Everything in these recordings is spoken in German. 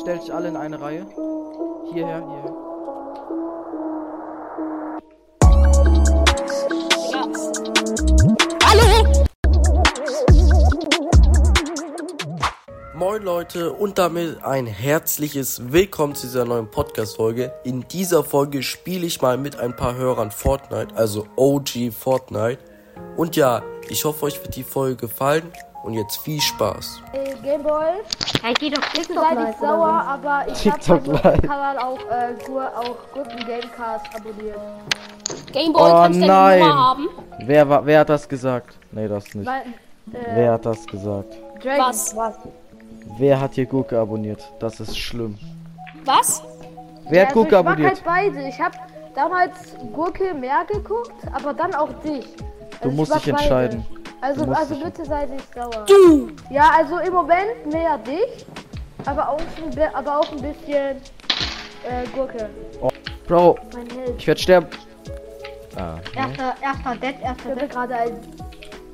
Stellt sich alle in eine Reihe. Hierher, hierher. Moin Leute und damit ein herzliches Willkommen zu dieser neuen Podcast-Folge. In dieser Folge spiele ich mal mit ein paar Hörern Fortnite, also OG Fortnite. Und ja, ich hoffe euch wird die Folge gefallen und jetzt viel Spaß. Äh, Gameboy, Ja, ich geh doch TikTok sei live nicht sauer, aber ich bei live. diesem Kanal auch, äh, Gur, auch guten Gamecast abonniert. Gameboy, Oh kannst du deine nein. Nummer haben? Wer, wer hat das gesagt? Nee, das nicht. Weil, äh, Wer hat das gesagt? Dragon, Was? was? Wer hat hier Gurke abonniert? Das ist schlimm. Was? Wer hat also Gurke ich mag abonniert? halt beide. Ich habe damals Gurke mehr geguckt, aber dann auch dich. Also Du ich musst dich entscheiden. Beide. Also, also bitte sei nicht sauer. Du! Ja, also im Moment mehr dich, aber auch ein, aber auch ein bisschen äh, Gurke. Bro, Mein Held. ich werde sterben. Ah, nee. Erster, erster Dead, Ich erster Dead. gerade ein,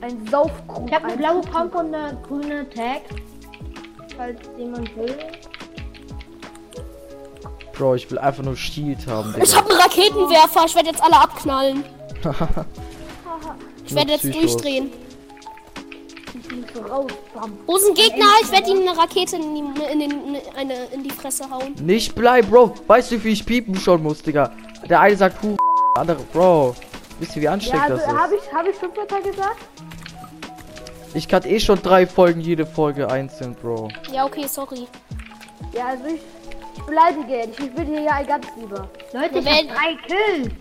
ein Saufkrug. Ich habe eine ein- blaue Pump und eine grüne Tag. Falls jemand will. Bro, ich will einfach nur Shield haben. Ich Digga. habe einen Raketenwerfer, ich werde jetzt alle abknallen. Ich werde jetzt durchdrehen. Wo ist ein Gegner? Ich werde ihm eine Rakete in die, in, den, eine, in die Fresse hauen. Nicht bleib, Bro. Weißt du, wie ich piepen schon muss, Digga? Der eine sagt Hu, der andere, Bro. Wisst ihr, wie Ja, anstrengend also das ist? habe ich, hab ich gesagt? Ich kann eh schon drei Folgen, jede Folge einzeln, Bro. Ja, okay, sorry. Ja, also ich, ich beleidige ihn. Ich will hier ja ganz lieber. Leute, ich hab drei Kills.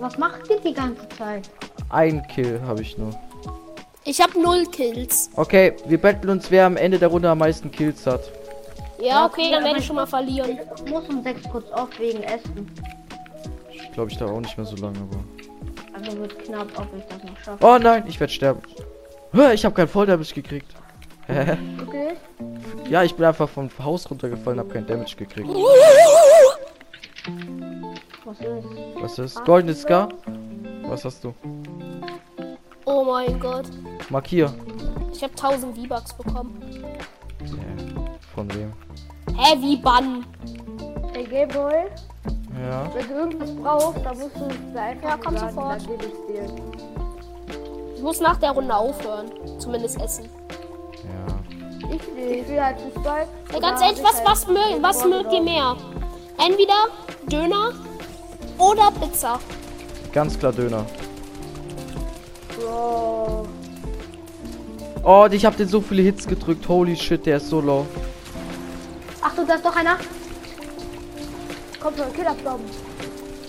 Was macht ihr die ganze Zeit? Ein Kill habe ich nur. Ich habe null Kills. Okay, wir betteln uns, wer am Ende der Runde am meisten Kills hat. Ja, okay, dann werde ich schon mal verlieren. Ich muss um sechs kurz auf wegen Essen. Ich glaube, ich da auch nicht mehr so lange, aber. Also wird knapp, ob ich das noch schaffe. Oh nein, ich werde sterben. Ich habe kein Volldamage gekriegt. Hä? Okay? ja, ich bin einfach vom Haus runtergefallen, habe kein Damage gekriegt. Was ist? Was ist? Golden Scar? Was hast du? Oh mein Gott. Markier. Ich habe 1000 V-Bucks bekommen. Ja, von wem? Wie Bann? Hey Gameboy, Ja. wenn du irgendwas brauchst, dann musst du es einfach Ja, komm sagen, sofort. dann gebe ich dir. Ich muss nach der Runde aufhören. Zumindest essen. Ja. Ich will halt Fußball. Ja, ganz ehrlich, was, was, halt mö was mögt ihr mehr? Entweder Döner oder Pizza. Ganz klar Döner. Bro. Oh, ich habe den so viele Hits gedrückt. Holy shit, der ist so low. Achtung, da ist doch einer. Komm schon, Killerflom.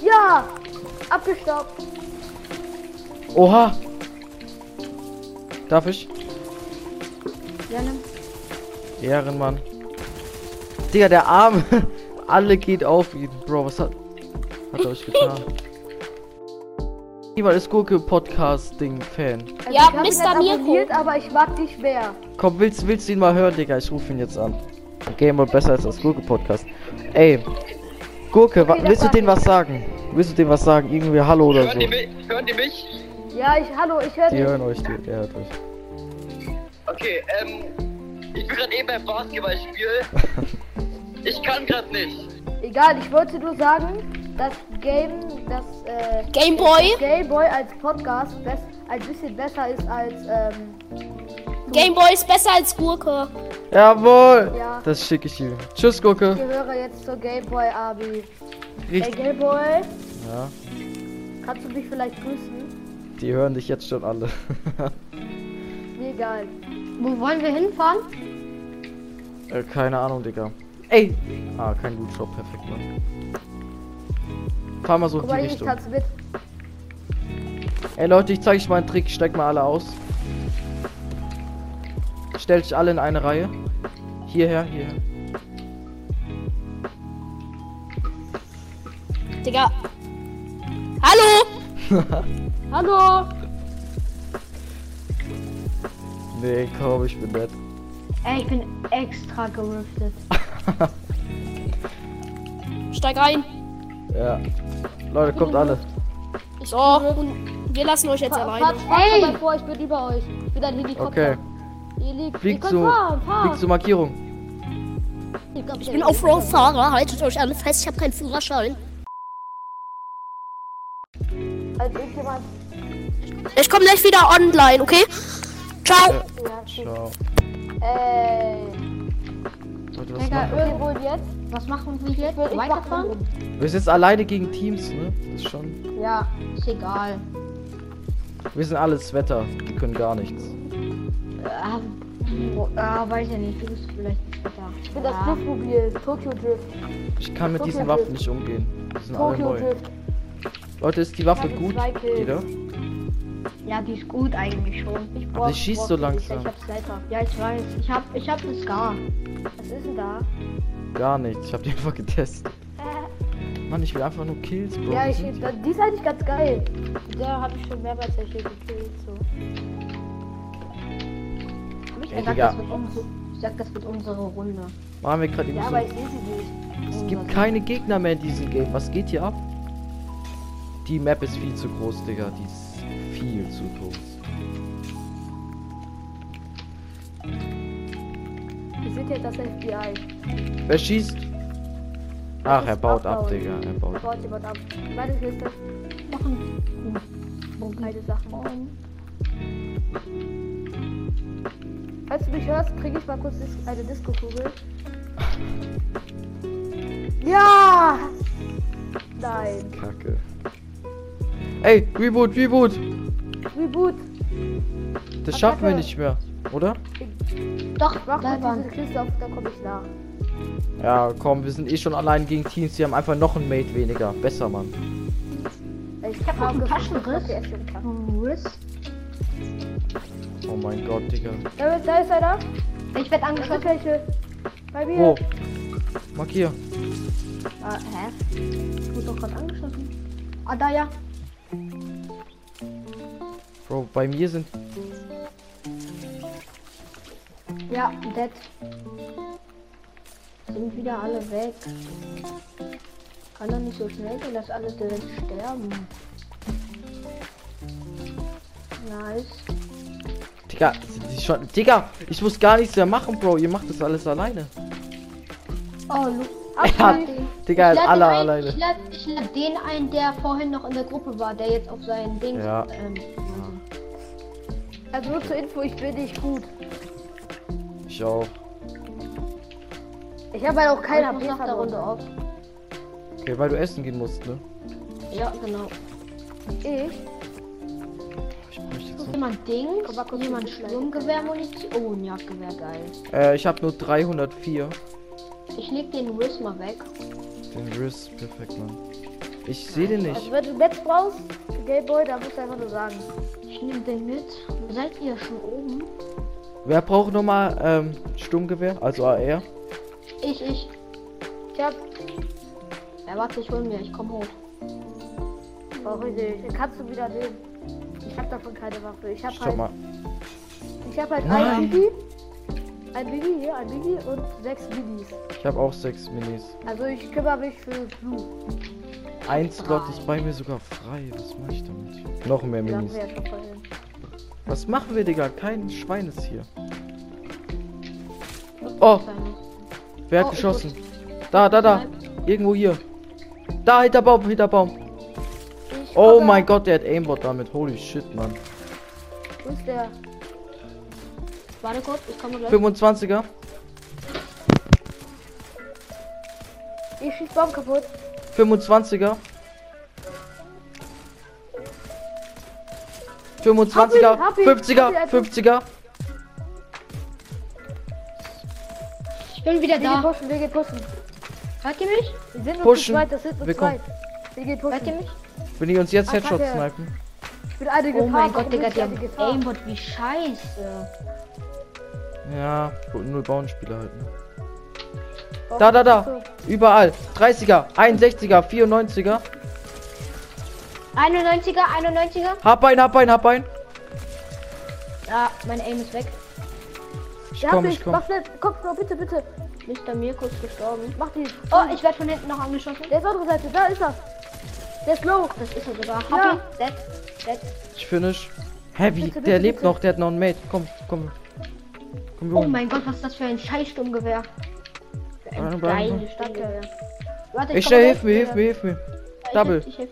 Ja! Abgestoppt. Oha. Darf ich? Ja, nimm. Ehrenmann. Digga, der Arme. Alle geht auf ihn. Bro, was hat, hat er euch getan? Niemand ist Gurke Podcast-Ding-Fan. Also Ja, Mr. Mirko. aber ich mag dich mehr. Komm, willst, willst du ihn mal hören, Digga? Ich rufe ihn jetzt an. Gameboy besser als das Gurke-Podcast. Ey, Gurke, Okay, willst du denen was sagen? Willst du denen was sagen? Irgendwie Hallo oder so? Hören die, mich? Hören die mich? Ja, ich, hallo, ich höre Die dich. hören euch, die, hört euch. Okay, ähm, ich bin gerade eben beim Basketballspiel. Ich kann gerade nicht. Egal, ich wollte nur sagen, dass Game, dass äh, Gameboy? Gameboy als Podcast best, ein bisschen besser ist als ähm, Gameboy ist besser als Gurke. Jawohl! Ja. Das schicke ich ihm. Tschüss, Gurke. ich gehöre jetzt zur Gameboy Abi. Hey Richtig. Gameboy, Ja, kannst du mich vielleicht grüßen? die hören dich jetzt schon alle. Mir egal. Wo wollen wir hinfahren? äh, keine Ahnung, Digga. Ey! Ah, kein Loot-Shop, perfekt, Mann. Fahr mal so in Guck die mal, ich Richtung. Ey Leute, ich zeige euch mal einen Trick. Steigt mal alle aus. Stellt euch alle in eine Reihe. Hierher, hierher. Digga. Hallo? Hallo! Nee, komm, ich bin nett. Ey, ich bin extra geriftet. Steig rein. Ja. Leute, kommt alle. So, und wir lassen euch jetzt Fahr, alleine. fahrt, fahrt Ey! mal vor, ich bin über euch. Ich bin ein Helikopter. Okay. Ihr liegt. Flieg ihr könnt zu, fahren, fahren. flieg zur Markierung. Ich bin Offroad-Fahrer, haltet euch alle fest, ich habe keinen Führerschein. Als irgendjemand. Ich komme gleich wieder online, okay? Ciao. Ja. Ciao. Ey. Digga, machen Irgendwo jetzt? Was machen wir jetzt? Ich Weiterfahren? Wir? Wir sind jetzt alleine gegen Teams, ne? Das ist schon. Ja, ist egal. Wir sind alles Wetter. Die können gar nichts. Ah, wo- ah, weiß ja nicht. Du bist vielleicht das Wetter. Ich bin das. Driftmobil. Tokyo Drift. Ich kann mit Tokyo diesen Drift. Waffen nicht umgehen. Die sind alle Tokyo neu. Drift. Leute, ist die Waffe gut? zwei Kills. Jeder? Ja, die ist gut eigentlich schon. Ich Aber sie schießt so langsam. Ich hab Sniper. Ja, ich weiß. Ich hab, ich hab das Scar. Was ist denn da? Gar nichts. Ich hab die einfach getestet. Mann, ich will einfach nur Kills, Bro. ja, ich, da- die ist eigentlich ganz geil. Der habe ich schon mehrmals erstellt gekillt. So. Hab ich Ey, gesagt, das wird unsere, ich sag, das wird unsere Runde. Machen wir gerade Ja, so. aber ich sehe sie nicht. Es gibt keine Gegner mehr in diesem Game. Was geht hier ab? Die Map ist viel zu groß, Digga. Die ist viel zu groß. Wir sind jetzt das FBI. Wer schießt? Ach, er baut ab, abbauen. Digga. Er baut. baut jemand ab. Meine Kiste. Machen. Keine Sachen. Falls du mich hörst, kriege ich mal kurz dis- eine Disco-Kugel. Ja! Nein. Kacke. Ey, Reboot, Reboot. Reboot. Das schaffen wir nicht mehr, oder? Doch, Mach mal diese Kiste auf, dann komme ich nach. Ja, komm, wir sind eh schon allein gegen Teams. Die haben einfach noch ein Mate weniger. Besser, Mann. Ich hab noch einen Taschenriss. Okay. Riss. Oh mein Gott, Digga. Da, ist- da ist einer. Ich werd Da angeschossen. welche. Bei mir. Wo? Markier. Ah, hä? Ich wurde doch gerade angeschossen. Ah, da ja. Bro, bei mir sind. Ja, dead. Sind wieder alle weg. Kann doch nicht so schnell gehen, dass alle direkt sterben. Nice. Digga, die schon. Digga, ich muss gar nichts mehr machen, Bro. Ihr macht das alles alleine. Oh, Lu hat, Digga, Ich lad alle ein- alleine. Ich lade ich lad den ein, der vorhin noch in der Gruppe war, der jetzt auf sein Ding. Ja. Ähm, Also nur zur Info, ich bin nicht gut. Ich auch. Ich habe halt auch kein ich muss HP nach der Runde auf. Okay, weil du essen gehen musst, ne? Ja, genau. Ich? Ich bräuchte noch. jemand Dings? Komm mal kurz Jemand. Sturmgewehrmunition? Oh, ein Jagdgewehr, geil. Äh, ich habe nur 304. Ich leg den Riss mal weg. Den Riss, perfekt, Mann. Ich sehe den Also nicht. wenn du Netz brauchst, Gameboy, da musst du einfach nur sagen. Ich nehme den mit. Seid ihr schon oben? Wer braucht nochmal ähm, Sturmgewehr? Also AR? Ich, ich. Ich hab, Ja, warte, ich hol mir. Ich komm hoch. brauch ich nicht. Kannst du wieder nehmen. Ich hab davon keine Waffe. Ich hab Schau halt, mal. ich hab halt ein Biggie, ein Biggie hier, ein Biggie und sechs Biggies. Ich habe auch sechs Minis. Also ich kümmere mich für Blue. Ein Slot ist bei mir sogar frei. Was mache ich damit? Noch mehr Minis. ja. Was machen wir, Digga? Kein Schwein ist hier. Oh, wer hat Oh, geschossen? Da, da, da. Irgendwo hier. Da, hinter Baum, hinter Baum. Ich Oh mein Gott, der hat Aimbot damit. Holy shit, Mann. Wo ist der? Warte kurz, ich komme gleich. 25er. Ich schieß Baum kaputt. 25er. 25er, Hab ihn, hab ihn, 50er, hab ihn einfach. 50er. Ich bin wieder Wir gehen da. pushen, wir gehen pushen. Hört ihr mich? Wir sind nur Pushen. zu zweit, das sind nur Wir kommen. zwei. Wir gehen Hört ihr pushen. mich? Wenn die uns jetzt Ah, Headshot snipen. Ich bin eine Oh Gefahr. mein Gott, Digga, Gefahr? Aimbot, wie scheiße. Ja, null Bauernspieler halt. Ne? Warum Da, da, da. Überall. 30er, 61er, 94er. 91er, 91er. Hab ein, hab ein, hab ein. Ja, mein Aim ist weg. Ich Ja, komm, hab ich ich. komm. Mach schnell. Komm, Bro, bitte, bitte. Mr. Mirko ist gestorben. Mach die. Oh, ich werde von hinten noch angeschossen. Der ist andere Seite. Da ist er. Der ist low. Das ist er sogar. Ja. Hab ihn. Dead. Dead. Ich finish. Hä, wie? Bitte, bitte, der lebt bitte. noch, der hat noch einen Mate. Komm, komm. Komm, Oh mein Gott, was ist das für ein Scheißsturmgewehr? Warte, warte. Ja. Ich komm schnell, hilf mir, hilf mir, hilf mir. Ich Double. helf- Ich helf.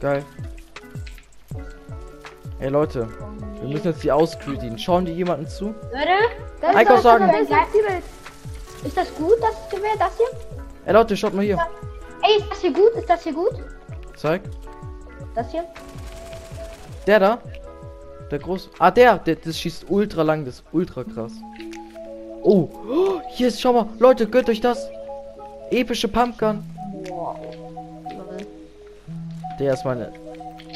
Geil. Ey Leute, wir müssen jetzt die auscreeten. Schauen die jemanden zu? Leute, Da ist das- gut, das Gewehr, das hier? Ey Leute, schaut mal hier. Ey, ist das hier gut? Ist das hier gut? Zeig. Das hier? Der da? Der groß. Ah, der, der, das schießt ultra lang, das ist ultra krass. Oh, oh, hier ist, schau mal, Leute, gönnt euch das. Epische Pumpgun. Der ist meine.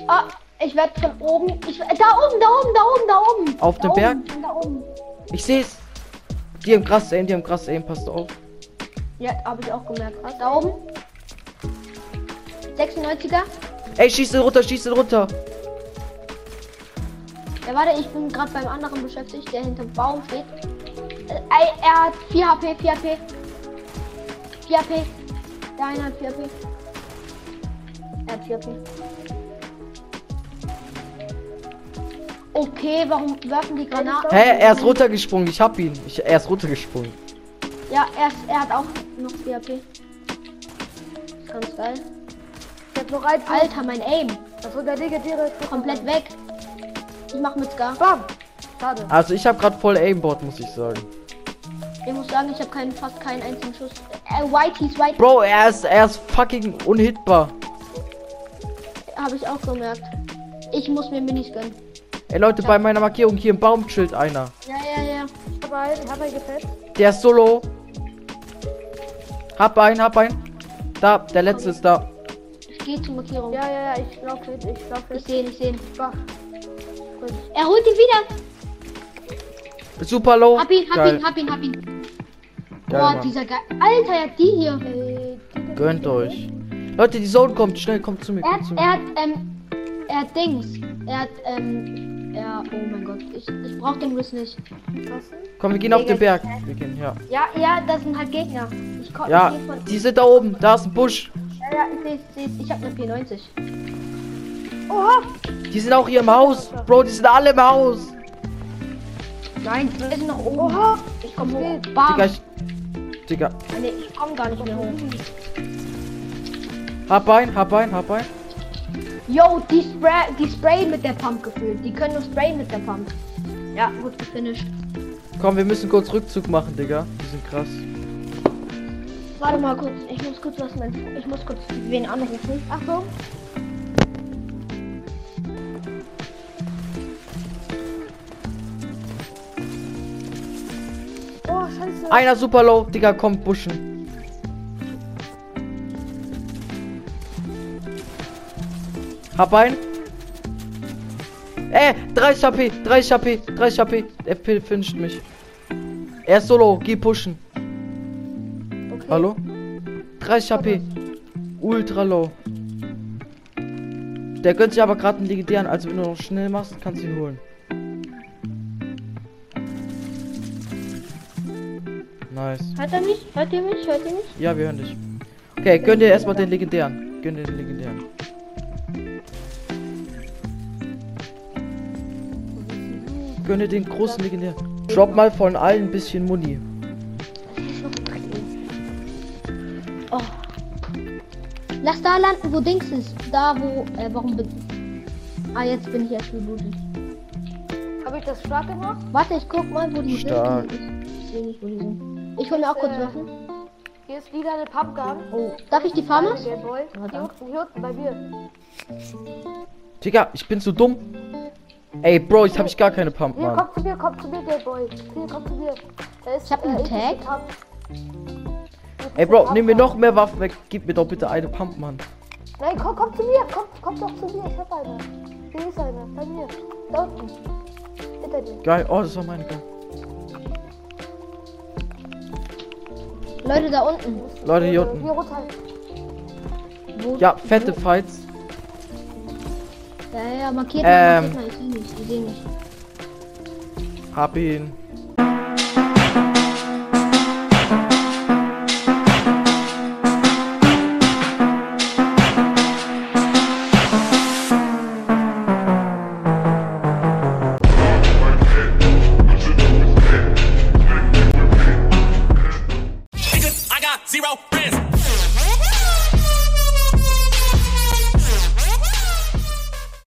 Ah, ich werde von oben. Ich, da oben, da oben, da oben, da oben. Auf dem Berg? Da oben. Ich seh's. Die haben krass Aim, die haben krass Aim, passt auf. Ja, habe ich auch gemerkt. Was? Da oben. 96er. Ey, schieß ihn runter, schieß ihn runter. Ja, warte, ich bin gerade beim anderen beschäftigt, der hinterm Baum steht. Äh, ey, er hat 4 HP, 4 HP. 4 HP. Der eine hat 4 HP. Er hat 4 HP. Okay, warum werfen die Granaten? Hä, er ist runtergesprungen, ich hab ihn. Ich, er ist runtergesprungen. Ja, er, ist, er hat auch noch 4 HP. Ist ganz geil. Ich hab noch ein Ziel. Alter, mein Aim. Das wird der Tiere. Komplett weg. Ich mach mit Scar. Bam. Schade. Also ich hab grad voll Aimbot, muss ich sagen. Ich muss sagen, ich habe keinen, fast keinen einzigen Schuss. Äh, Whitey's White Bro, er ist, er ist fucking unhittbar. habe ich auch gemerkt. Ich muss mir Minis gönnen. Ey Leute, bei meiner Markierung hier im Baum chillt einer. Ja, ja, ja. Ich hab einen, ich hab einen gefällt. Der ist solo. Hab einen, hab einen. Da, der letzte ist da. Ich gehe zur Markierung. Ja, ja, ja, ich lauf hin, ich lauf hin. Ich sehe ihn, ich sehe ihn. Er holt ihn wieder. Super low. Hab ihn, hab Geil. ihn, hab ihn, hab ihn. Geil, Boah, Mann. dieser geil. Alter, er hat die hier. Gönnt euch. Leute, die Zone kommt. Schnell, kommt zu mir. Er hat, Kommt zu mir. er hat, ähm, er hat Dings. Er hat, ähm, ja, oh mein Gott. Ich, ich brauch den Riss nicht. Komm, wir gehen auf den Berg. Wir gehen, ja. Ja, ja, das sind halt Gegner. Ich komm, Ja, ich von, die sind da oben. Da ist ein Busch. ja, ja, ich seh's, seh's. Ich hab eine 490. Oha. Die sind auch hier im Haus. Bro, die sind alle im Haus. Nein, die sind noch oben. Oha. Ich komm hoch. Bam. Digga, ich. Digga. Nee, ich komm gar nicht mehr hoch. Hab ein, hab ein, hab ein. Yo, die, spray, die sprayen mit der Pump gefühlt. Die können nur sprayen mit der Pump. Ja, gut gefinisht. Komm, wir müssen kurz Rückzug machen, Digga. Die sind krass. Warte mal kurz. Ich muss kurz was mein, Ich muss kurz wen anrufen. Achtung. Oh, scheiße. Einer super low. Digga, kommt Buschen. Hab ein. Äh, 30 HP, 30 HP, 30 HP. Er fi- finisht mich. Er ist solo, geh pushen. Okay. Hallo? 30 HP. Ultra low. Der gönnt sich aber gerade einen legendären, also wenn du noch schnell machst, kannst du ihn holen. Nice. Hört er mich? Hört ihr mich? Hört ihr mich? Ja, wir hören dich. Okay, gönn dir erstmal den legendären. Gönn dir den legendären. Gönn dir den großen legendären. Drop mal von allen ein bisschen Muni. Oh. Lass da landen, wo Dings ist. Da, wo. Äh, warum bin. Ah, jetzt bin ich erst rebootet. Habe ich das stark gemacht? Warte, ich guck mal, wo die Stark. sind. Ich sehe nicht, wo die sind. Ich hol mir auch kurz Äh. Waffen. Hier ist wieder eine Pumpgun. Oh. Darf ich die Farmers? Hier unten, hier unten bei mir. Digga, ich bin zu dumm. Ey, Bro, jetzt habe ich gar keine Pump, Hier, Mann. komm zu mir, komm zu mir, der Boy. Hier, komm zu mir. Da ist, Ich hab einen epische Tag. Pump. Ey, Bro, nimm mir noch mehr Waffen weg. Gib mir doch bitte eine Pump, Mann. Nein, komm, komm zu mir. Komm, komm doch zu mir. Ich hab eine. Hier ist eine. Bei mir. Da unten. Hinter dir. Geil. Oh, das war meine geil. Leute, da unten. Leute, hier Hier unten. runter. Wo? Ja, fette Fights. Ja, ja, markiert Ähm. mal, markiert mal. Ich sehe nicht, ich sehe nicht. Hab ihn.